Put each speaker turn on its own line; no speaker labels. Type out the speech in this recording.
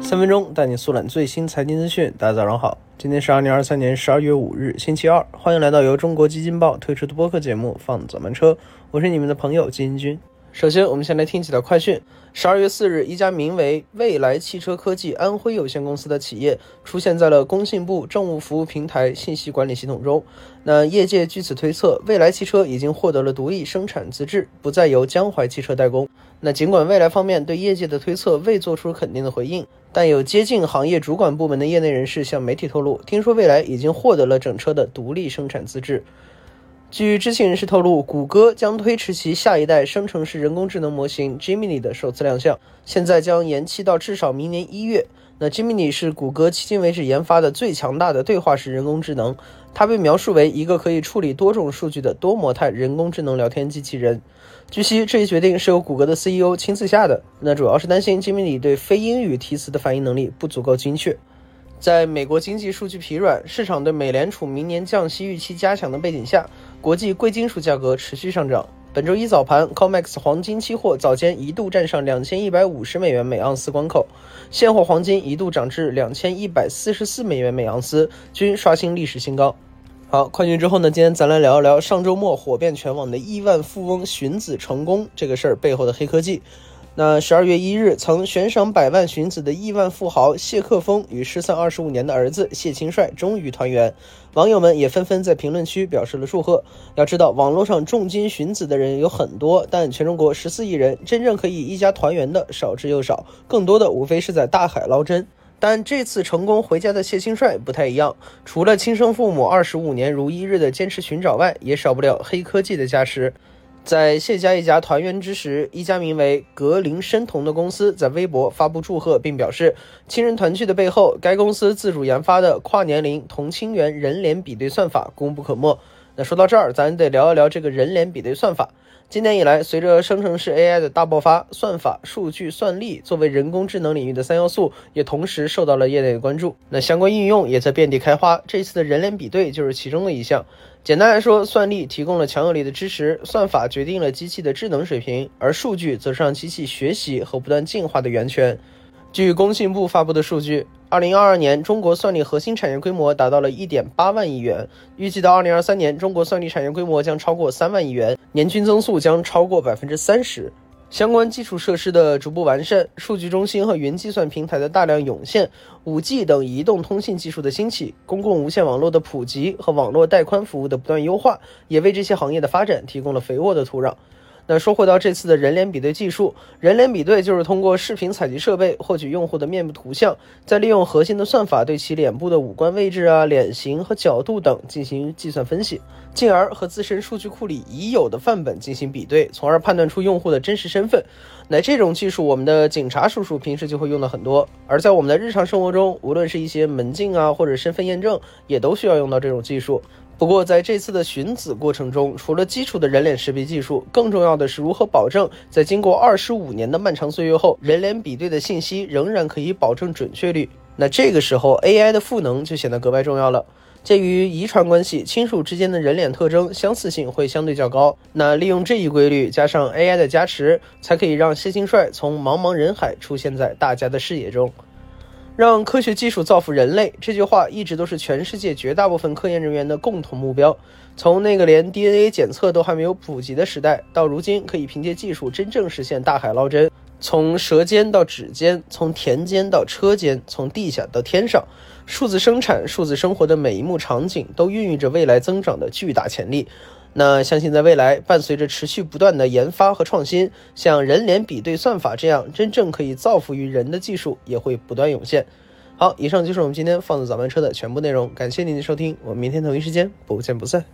三分钟带你速览最新财经资讯。大家早上好，今天是二零二三年十二月五日，星期二。欢迎来到由中国基金报推出的播客节目《放早班车》，我是你们的朋友金军。首先，我们先来听几条快讯。十二月四日，一家名为未来汽车科技安徽有限公司的企业出现在了工信部政务服务平台信息管理系统中。那业界据此推测，未来汽车已经获得了独立生产资质，不再由江淮汽车代工。那尽管未来方面对业界的推测未做出肯定的回应，但有接近行业主管部门的业内人士向媒体透露，听说未来已经获得了整车的独立生产资质。据知情人士透露，谷歌将推迟其下一代生成式人工智能模型 Gemini 的首次亮相，现在将延期到至少明年一月。那 Gemini 是谷歌迄今为止研发的最强大的对话式人工智能，它被描述为一个可以处理多种数据的多模态人工智能聊天机器人。据悉，这一决定是由谷歌的 CEO 亲自下的，那主要是担心 Gemini 对非英语提词的反应能力不足够精确。在美国经济数据疲软、市场对美联储明年降息预期加强的背景下，国际贵金属价格持续上涨。本周一早盘，COMEX 黄金期货早间一度站上两千一百五十美元每盎司关口，现货黄金一度涨至两千一百四十四美元每盎司，均刷新历史新高。好，快讯之后呢，今天咱来聊一聊上周末火遍全网的亿万富翁寻子成功这个事儿背后的黑科技。那十二月一日，曾悬赏百万寻子的亿万富豪谢克峰与失散二十五年的儿子谢清帅终于团圆，网友们也纷纷在评论区表示了祝贺。要知道，网络上重金寻子的人有很多，但全中国十四亿人，真正可以一家团圆的少之又少，更多的无非是在大海捞针。但这次成功回家的谢清帅不太一样，除了亲生父母二十五年如一日的坚持寻找外，也少不了黑科技的加持。在谢家一家团圆之时，一家名为格林生童的公司在微博发布祝贺，并表示亲人团聚的背后，该公司自主研发的跨年龄同亲缘人脸比对算法功不可没。那说到这儿，咱得聊一聊这个人脸比对算法。今年以来，随着生成式 AI 的大爆发，算法、数据、算力作为人工智能领域的三要素，也同时受到了业内的关注。那相关应用也在遍地开花。这次的人脸比对就是其中的一项。简单来说，算力提供了强有力的支持，算法决定了机器的智能水平，而数据则是让机器学习和不断进化的源泉。据工信部发布的数据，二零二二年中国算力核心产业规模达到了一点八万亿元，预计到二零二三年，中国算力产业规模将超过三万亿元，年均增速将超过百分之三十。相关基础设施的逐步完善，数据中心和云计算平台的大量涌现，五 G 等移动通信技术的兴起，公共无线网络的普及和网络带宽服务的不断优化，也为这些行业的发展提供了肥沃的土壤。那说回到这次的人脸比对技术，人脸比对就是通过视频采集设备获取用户的面部图像，再利用核心的算法对其脸部的五官位置啊、脸型和角度等进行计算分析，进而和自身数据库里已有的范本进行比对，从而判断出用户的真实身份。那这种技术，我们的警察叔叔平时就会用的很多，而在我们的日常生活中，无论是一些门禁啊或者身份验证，也都需要用到这种技术。不过，在这次的寻子过程中，除了基础的人脸识别技术，更重要的是如何保证在经过二十五年的漫长岁月后，人脸比对的信息仍然可以保证准确率。那这个时候，AI 的赋能就显得格外重要了。鉴于遗传关系，亲属之间的人脸特征相似性会相对较高。那利用这一规律，加上 AI 的加持，才可以让谢金帅从茫茫人海出现在大家的视野中。让科学技术造福人类，这句话一直都是全世界绝大部分科研人员的共同目标。从那个连 DNA 检测都还没有普及的时代，到如今可以凭借技术真正实现大海捞针。从舌尖到指尖，从田间到车间，从地下到天上，数字生产、数字生活的每一幕场景都孕育着未来增长的巨大潜力。那相信在未来，伴随着持续不断的研发和创新，像人脸比对算法这样真正可以造福于人的技术也会不断涌现。好，以上就是我们今天放的早班车的全部内容，感谢您的收听，我们明天同一时间不见不散。